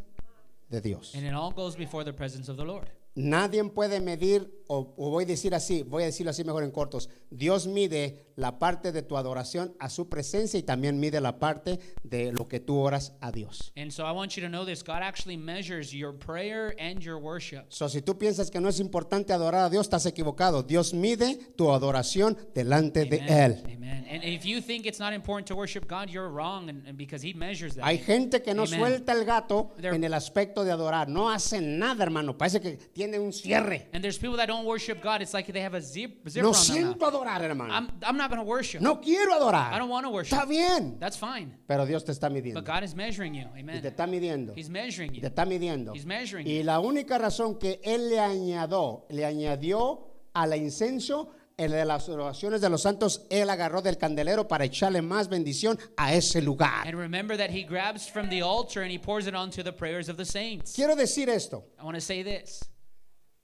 S3: de Dios.
S2: And it all goes before the presence of the Lord.
S3: Nadie puede medir, o, o voy a decir así, voy a decirlo así mejor en cortos. Dios mide la parte de tu adoración a su presencia y también mide la parte de lo que tú oras a Dios.
S2: And so I want you to know this God actually measures your prayer and your worship.
S3: So, si tú piensas que no es importante adorar a Dios, estás equivocado. Dios mide tu adoración delante de Él.
S2: Amen. And if you think it's not important to worship God, you're wrong and, and because He measures that.
S3: Hay gente que no
S2: Amen.
S3: suelta el gato en el aspecto de adorar. No hacen nada, hermano. Parece que tiene un cierre.
S2: And there's people that don't worship God. It's like they have a zip, zipper
S3: No
S2: on
S3: siento adorar, hermano.
S2: I'm, I'm not going to worship.
S3: No quiero
S2: I
S3: adorar.
S2: don't want to worship.
S3: Está bien.
S2: That's fine.
S3: Pero Dios te está
S2: But
S3: midiendo.
S2: God is measuring you.
S3: Y te
S2: Amen.
S3: está midiendo.
S2: He's measuring
S3: Y te
S2: you.
S3: está midiendo.
S2: He's measuring
S3: Y
S2: you.
S3: la única razón que Él le añadió, le añadió al incenso, el de las oraciones de los santos, Él agarró del candelero para echarle más bendición a ese lugar.
S2: And remember that He grabs from the altar and He pours it onto the prayers of the saints.
S3: Quiero decir esto.
S2: I want to say this.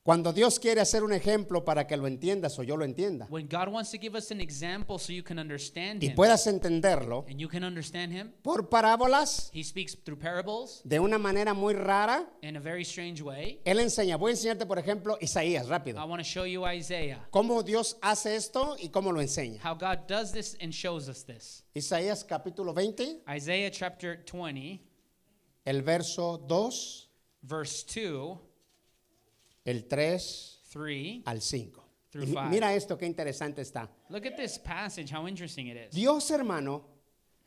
S3: Cuando Dios quiere hacer un ejemplo para que lo entiendas o yo lo entienda
S2: When God wants to give us an example so you can understand
S3: y
S2: Him
S3: puedas entenderlo
S2: and you can understand Him,
S3: por parábolas
S2: He speaks through parables
S3: de una manera muy rara,
S2: in a very strange way.
S3: Él enseña. Voy a enseñarte, por ejemplo, Isaías,
S2: I
S3: rápido.
S2: want to show you Isaiah,
S3: Cómo Dios hace esto y cómo lo enseña.
S2: how God does this and shows us this.
S3: Isaías capítulo 20,
S2: Isaiah chapter 20,
S3: el verso 2,
S2: verse 2,
S3: el 3
S2: 3.
S3: al 5.
S2: Through
S3: Y mi- mira esto, qué interesante está.
S2: Look at this passage, how interesting it is.
S3: Dios, hermano,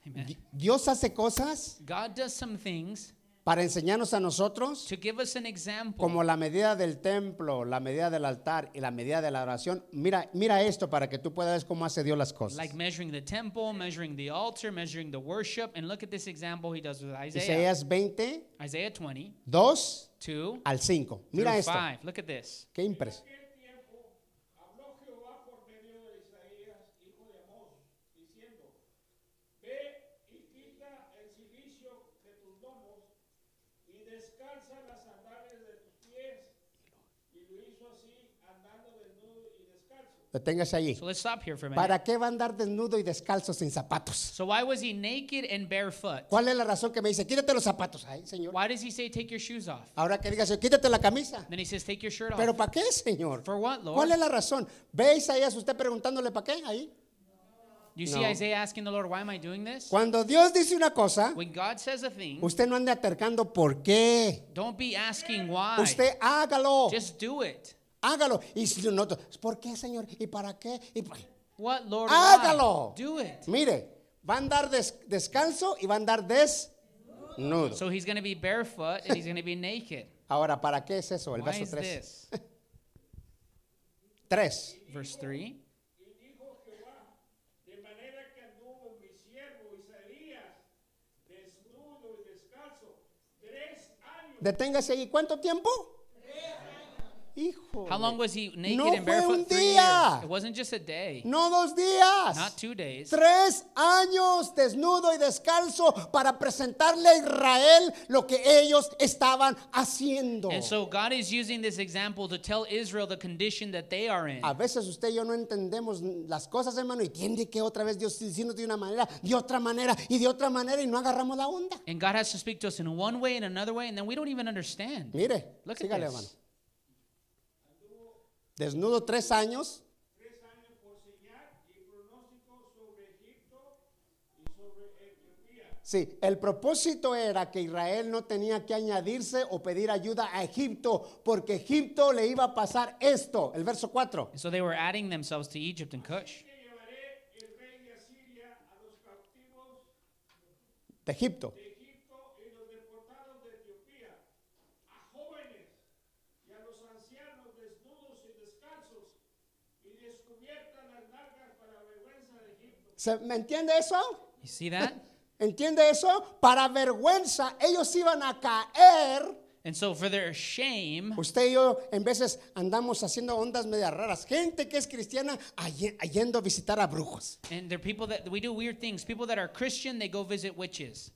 S2: Amen.
S3: Di- Dios hace cosas
S2: God does some things
S3: para enseñarnos a nosotros
S2: to give us an example.
S3: como la medida del templo, la medida del altar y la medida de la oración. Mira, mira esto para que tú puedas ver cómo hace Dios las cosas.
S2: Like measuring the temple, measuring the altar, measuring the worship. And look at this example he does with Isaiah.
S3: Isaías 20,
S2: Isaiah 20,
S3: 2
S2: 2
S3: al 5. Mira esto.
S2: 5. Look at this.
S3: Qué impresión.
S4: aquel tiempo habló Jehová por medio de Isaías, hijo de Amós, diciendo, Ve y quita el cilicio de tus lomos y descalza las sandalias de tus pies. Y lo hizo así, andando desnudo y descalzo.
S3: Deténgase allí.
S2: So let's stop here for a minute.
S3: ¿Para qué va a andar desnudo y descalzo sin zapatos?
S2: So why was he naked and barefoot?
S3: ¿Cuál es la razón que me dice, quítate los zapatos? Ay, Señor.
S2: Why does he say take your shoes off?
S3: Ahora que digas, quítate la camisa.
S2: Then he says take your shirt
S3: ¿Pero
S2: off.
S3: para qué, Señor?
S2: For what, Lord?
S3: ¿Cuál es la razón? ¿Ve Isaías usted preguntándole para qué ahí?
S2: You see
S3: No.
S2: Isaiah asking the Lord, why am I doing this?
S3: Cuando Dios dice una cosa,
S2: When God says a thing,
S3: usted no ande atercando por qué.
S2: don't be asking why.
S3: Usted hágalo.
S2: Just do it.
S3: Hágalo. Y si no, ¿por qué, Señor? ¿Y para qué? ¿Y pa-
S2: What, Lord?
S3: Hágalo.
S2: Why? Do it.
S3: Mire, va a andar des- descalzo y va a andar desnudo.
S2: So he's going to be barefoot and he's going to be naked. <laughs>
S3: Ahora, ¿para qué es eso? El
S2: Why
S3: verso
S2: is
S3: 3.
S2: this? <laughs>
S3: 3.
S2: Verse 3.
S4: Y dijo Jehová, de manera que anduvo mi siervo Isaías, desnudo y descalzo, tres años.
S3: Deténgase ahí. ¿Cuánto tiempo? Hijo.
S2: How long was he naked
S3: No
S2: and barefoot? Three
S3: día.
S2: years. It wasn't just a day,
S3: No dos días.
S2: not two days.
S3: Tres años desnudo y descalzo para presentarle a Israel lo que ellos estaban haciendo.
S2: And so God is using this example to tell Israel the condition that they are in.
S3: A veces usted y yo no entendemos las cosas, hermano, y tiende que otra vez Dios diciendo de una manera, de otra manera y de otra manera y no agarramos la onda.
S2: And God has to speak to us in one way and another way, and then we don't even understand.
S3: Mire,
S2: Look at
S3: sígale,
S2: this.
S3: hermano. Desnudo tres años,
S4: tres años por señal y pronóstico sobre Egipto y sobre Etiopía.
S3: Sí, el propósito era que Israel no tenía que añadirse o pedir ayuda a Egipto, porque Egipto le iba a pasar esto, el verso 4
S2: And so they were adding themselves to Egypt and Cush.
S4: Que llevaré el rey de Asiria a los cautivos
S3: de Egipto.
S4: de Egipto y los deportados de Etiopía, a jóvenes y a los ancianos desnudos y descalzos y descubiertas las nalgas para vergüenza de Egipto.
S3: ¿Se- ¿Me entiende eso?
S2: You see that? <laughs>
S3: ¿Entiende eso? Para vergüenza, ellos iban a caer.
S2: And so for their shame,
S3: Usted y yo en veces andamos haciendo ondas medias raras. Gente que es cristiana yendo a visitar a brujos.
S2: and they're people that we do weird things. People that are Christian, they go visit witches.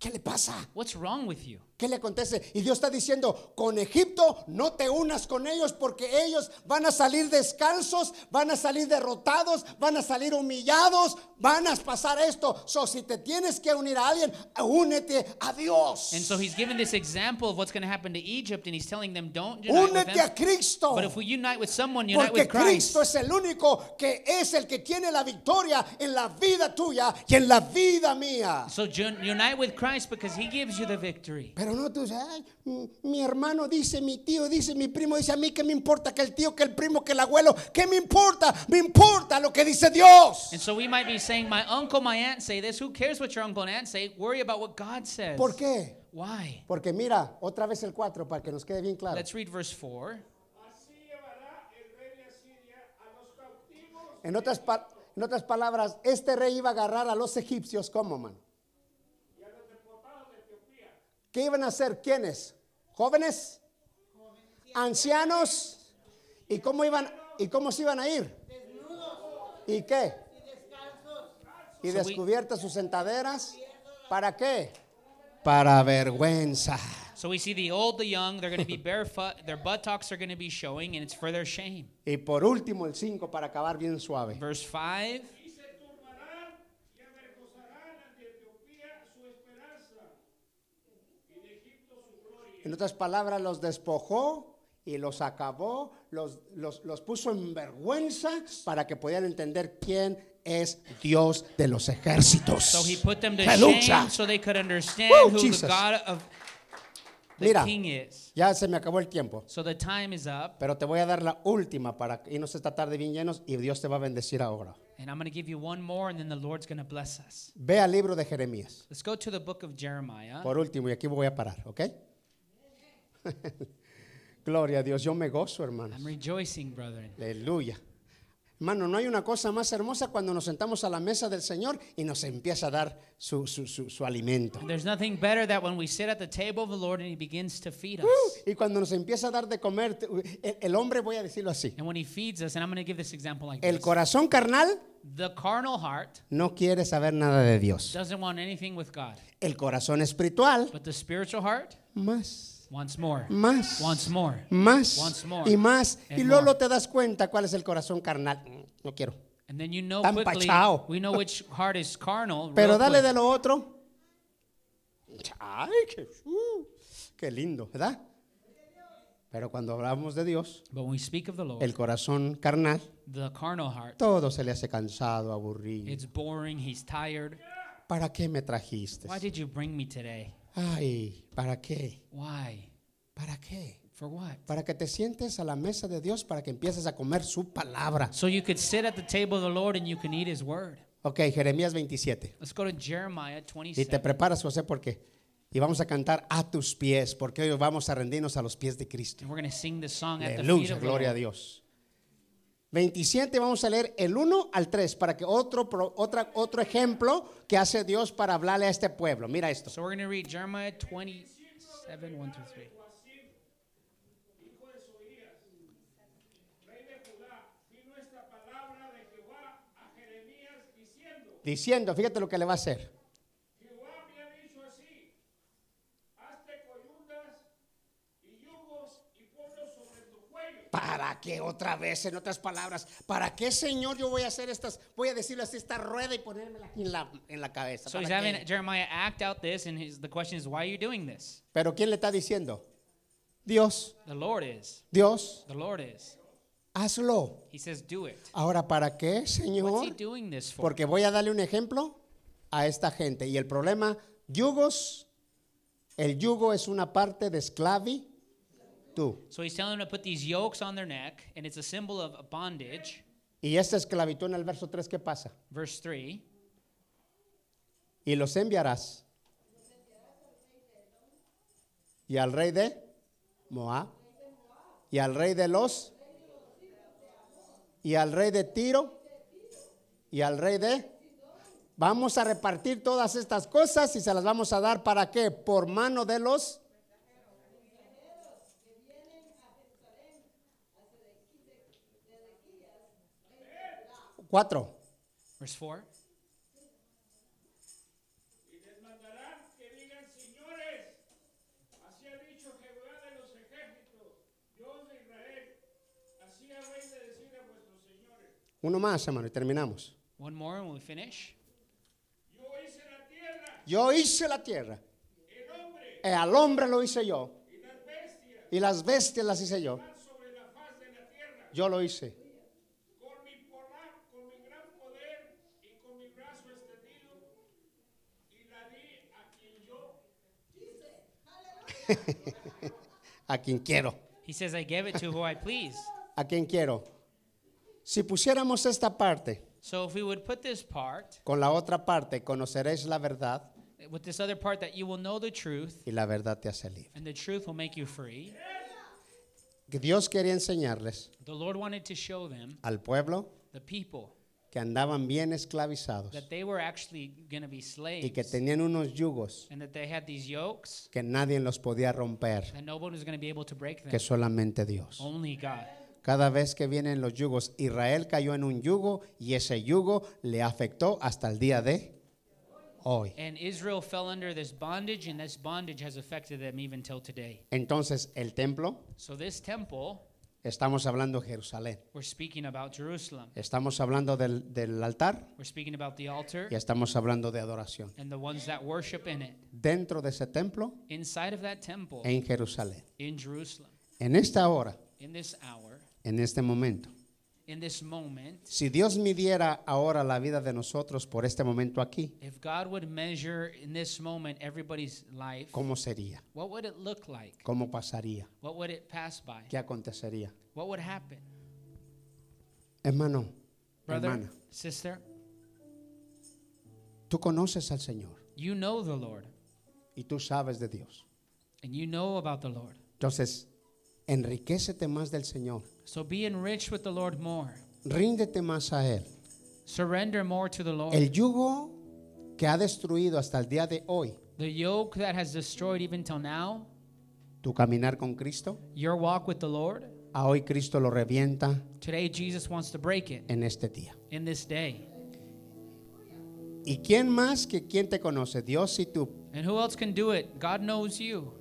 S3: ¿Qué le pasa?
S2: What's wrong with you?
S3: ¿Qué le acontece? Y Dios está diciendo, con Egipto no te unas con ellos porque ellos van a salir descalzos, van a salir derrotados, van a salir humillados, van a pasar esto. So, si te tienes que unir a alguien, únete a Dios.
S2: And so he's giving this example of what's going to happen to Egypt, and he's telling them, don't unite with
S3: Únete a
S2: them.
S3: Cristo.
S2: But if we unite with someone, unite
S3: Porque
S2: with Christ.
S3: Cristo es el único que es el que tiene la victoria en la vida tuya y en la vida mía.
S2: So unite with Christ because he gives you the victory.
S3: Pero no tú dices, "Ay, mi, mi hermano dice, mi tío dice, mi primo dice, a mí qué me importa que el tío, que el primo, que el abuelo, ¿qué me importa? Me importa lo que dice Dios.
S2: And so we might be saying, my uncle, my aunt say this. Who cares what your uncle and aunt say? Worry about what God says.
S3: ¿Por qué?
S2: Why?
S3: Porque mira, otra vez el 4 para que nos quede bien claro.
S2: Let's read verse 4.
S4: Así llevará el rey de Asiria a los cautivos
S3: En otras, en otras palabras, este rey iba a agarrar a los egipcios como, man.
S4: y a los deportados de Etiopía.
S3: ¿Qué iban a hacer? ¿Quiénes? ¿Jóvenes? ¿Ancianos? ¿Y cómo iban y cómo se iban a ir? ¿Y qué? Y descubiertas sus sentaderas. ¿Para qué? Para vergüenza.
S2: So we see the old, the young, they're going to be barefoot, their buttocks are going to be showing, and it's for their shame.
S3: Y por último el 5 para acabar bien suave.
S2: Verse 5
S4: Y se turbarán y avergonzarán ante Etiopía su esperanza y de Egipto su gloria.
S3: En otras palabras, los despojó y los acabó, los, los, los puso en vergüenza para que pudieran entender quién es Dios de los ejércitos.
S2: So he put them to shame so they could understand
S3: Woo,
S2: who
S3: Jesus.
S2: the God of the
S3: Mira.
S2: king is.
S3: Ya se me acabó el tiempo,
S2: So the time is up.
S3: pero te voy a dar la última para irnos esta tarde bien llenos y Dios te va a bendecir ahora.
S2: And I'm going to give you one more, and then the Lord's going to bless us.
S3: Ve al libro de Jeremías.
S2: Let's go to the book of Jeremiah.
S3: Por último, y aquí voy a parar, ¿ok? <laughs> Gloria a Dios, yo me gozo, hermanos.
S2: I'm rejoicing, brethren.
S3: Aleluya. Hermano, no hay una cosa más hermosa cuando nos sentamos a la mesa del Señor y nos empieza a dar su, su- su- su alimento.
S2: There's nothing better that when we sit at the table of the Lord and He begins to feed us.
S3: Y cuando nos empieza a dar de comer, te- el, el hombre, voy a decirlo así,
S2: And when He feeds us, and I'm going to give this example like
S3: el
S2: this
S3: corazón carnal
S2: the carnal heart
S3: no quiere saber nada de Dios.
S2: doesn't want anything with God,
S3: El corazón espiritual,
S2: but the spiritual heart
S3: más,
S2: wants more,
S3: más,
S2: wants more.
S3: más
S2: Wants more
S3: y más.
S2: and
S3: Y luego
S2: more.
S3: te das cuenta cuál es el corazón carnal. Mm, No quiero.
S2: And then you know
S3: Tan
S2: quickly,
S3: pachao.
S2: we know which heart is carnal. <laughs>
S3: Pero dale
S2: quick.
S3: de lo otro. Ay, qué, uh, qué lindo, ¿verdad? Pero cuando hablamos de Dios,
S2: Lord,
S3: el corazón carnal,
S2: the carnal heart,
S3: todo se le hace cansado, aburrido.
S2: it's boring, he's tired.
S3: ¿Para qué me trajiste?
S2: Why did you bring me today?
S3: Ay, ¿para qué?
S2: Why?
S3: ¿Para qué?
S2: For what?
S3: Para que te sientes a la mesa de Dios, para que empieces a comer su palabra.
S2: So you could sit at the table of the Lord and you can eat his word.
S3: Ok, Jeremías 27.
S2: Let's go to Jeremiah
S3: Y te
S2: 27.
S3: preparas, José, porque y vamos a cantar a tus pies, porque hoy vamos a rendirnos a los pies de Cristo.
S2: And we're going to sing the song at the feet of
S3: gloria a. Dios. 27 vamos a leer el 1 al 3 para que otro, otra, otro ejemplo que hace Dios para hablarle a este pueblo. Mira esto.
S2: So we're going to read Jeremiah 27, 1 through 3.
S4: hijo de Soías, rey de Judá, vino esta palabra de Jehová a Jeremías diciendo,
S3: Diciendo, fíjate lo que le va a hacer.
S4: Jehová me ha dicho así, hazte coyundas y yugos y ponlos sobre tu cuello.
S3: ¿Para qué otra vez, en otras palabras? ¿Para qué, Señor, yo voy a hacer estas, voy a decirle así esta rueda y ponérmela aquí en la, en la cabeza?
S2: So he's
S3: ¿Para
S2: having
S3: qué?
S2: Jeremiah act out this, and his, the question is, why are you doing this?
S3: Pero ¿quién le está diciendo? Dios,
S2: The Lord is.
S3: Dios,
S2: The Lord is.
S3: hazlo.
S2: He says, do it.
S3: Ahora, ¿para qué,
S2: What's
S3: Señor?
S2: he doing this for?
S3: Porque voy a darle un ejemplo a esta gente. Y el problema, yugos, el yugo es una parte de esclavi, tú.
S2: So he's telling them to put these yokes on their neck, and it's a symbol of bondage.
S3: Y esta esclavitud en el verso 3, ¿qué pasa?
S2: Verse 3
S3: Y los enviarás. Y al rey de Moab. Y al rey de los. Y al rey de Tiro. Y al rey de. Vamos a repartir todas estas cosas y se las vamos a dar para qué? Por mano de los. 4.
S2: Verse 4.
S3: Uno más, hermano, y terminamos.
S2: One more and we'll finish.
S4: Yo hice la tierra.
S3: Yo hice la tierra.
S4: El hombre.
S3: E al hombre lo hice yo.
S4: Y las bestias.
S3: Las hice yo.
S4: La tierra.
S3: Yo lo hice. <laughs>
S4: A quien
S3: quiero.
S2: He says, I gave it to who I please. <laughs>
S3: A quien quiero. Si pusiéramos esta parte
S2: So if we would put this part
S3: con la otra parte, conoceréis la verdad
S2: with this other part that you will know the truth,
S3: y la verdad te hace libre.
S2: and the truth will make you free.
S3: Dios quería enseñarles
S2: The Lord wanted to show them,
S3: al pueblo
S2: the people,
S3: que andaban bien esclavizados
S2: that they were actually going to be slaves
S3: y que tenían unos yugos
S2: and that they had these yokes
S3: que nadie los podía romper,
S2: that no one was going to be able to break them.
S3: que solamente Dios.
S2: Only God.
S3: Cada vez que vienen los yugos, Israel cayó en un yugo y ese yugo le afectó hasta el día de hoy.
S2: And Israel fell under this bondage, and this bondage has affected them even till today.
S3: Entonces, el templo,
S2: So this temple,
S3: estamos hablando de Jerusalén,
S2: we're speaking about Jerusalem.
S3: estamos hablando del, del altar
S2: We're speaking about the altar
S3: y estamos hablando de adoración.
S2: and the ones that worship in it.
S3: Dentro de ese templo,
S2: Inside of that temple
S3: en Jerusalén.
S2: in Jerusalem,
S3: En esta hora,
S2: in this hour,
S3: en este momento,
S2: in this moment,
S3: si Dios midiera ahora la vida de nosotros por este momento aquí,
S2: if God would measure in this moment everybody's life,
S3: ¿cómo sería?
S2: what would it look like?
S3: ¿Cómo pasaría?
S2: What would it pass by?
S3: ¿Qué acontecería?
S2: What would happen?
S3: Hermano,
S2: Brother,
S3: hermana,
S2: sister,
S3: tú conoces al Señor
S2: you know the Lord
S3: y tú sabes de Dios.
S2: and you know about the Lord.
S3: Entonces, enriquecete más del Señor.
S2: So be enriched with the Lord more.
S3: Ríndete más a Él.
S2: Surrender more to the Lord.
S3: El yugo que ha destruido hasta el día de hoy
S2: the yoke that has destroyed even till now,
S3: tu caminar con Cristo,
S2: your walk with the Lord,
S3: a hoy Cristo lo revienta
S2: today Jesus wants to break it
S3: en este día.
S2: in this day.
S3: ¿Y quién más que quién te conoce? Dios y tú.
S2: And who else can do it? God knows you.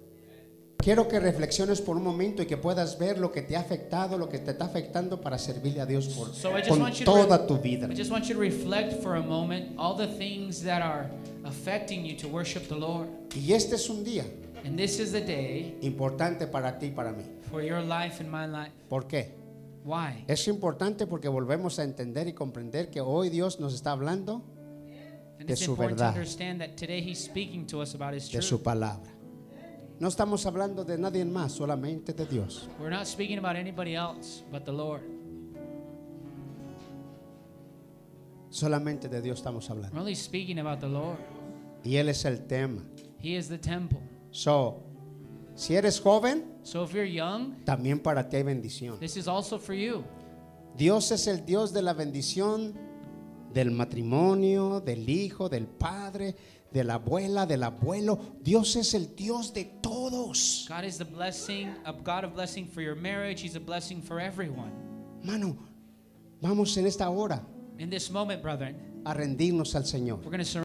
S3: Quiero que reflexiones por un momento y que puedas ver lo que te ha afectado, lo que te está afectando para servirle a Dios por,
S2: So I just
S3: con
S2: want you to
S3: toda tu vida.
S2: I just want you to reflect for a moment all the things that are affecting you to worship the Lord.
S3: Y este es un día
S2: And this is the day
S3: importante para ti y para mí.
S2: for your life and my life.
S3: ¿Por qué?
S2: Why?
S3: Es importante porque volvemos a entender y comprender que hoy Dios nos está hablando
S2: And
S3: de su verdad.
S2: understand that today He's speaking to us about His
S3: de su palabra. No estamos hablando de nadie más, solamente de Dios.
S2: We're not speaking about anybody else but the Lord.
S3: Solamente de Dios estamos hablando.
S2: We're only speaking about the Lord.
S3: Y Él es el tema.
S2: He is the temple.
S3: So, si eres joven,
S2: So if you're young,
S3: también para ti hay bendición.
S2: this is also for you.
S3: Dios es el Dios de la bendición del matrimonio, del hijo, del padre, de la abuela, del abuelo. Dios es el Dios de todos.
S2: God is the blessing, a God of blessing for your marriage. He's a blessing for everyone.
S3: Mano, vamos en esta hora
S2: In this moment, brethren,
S3: a rendirnos al Señor.
S2: we're going to surrender.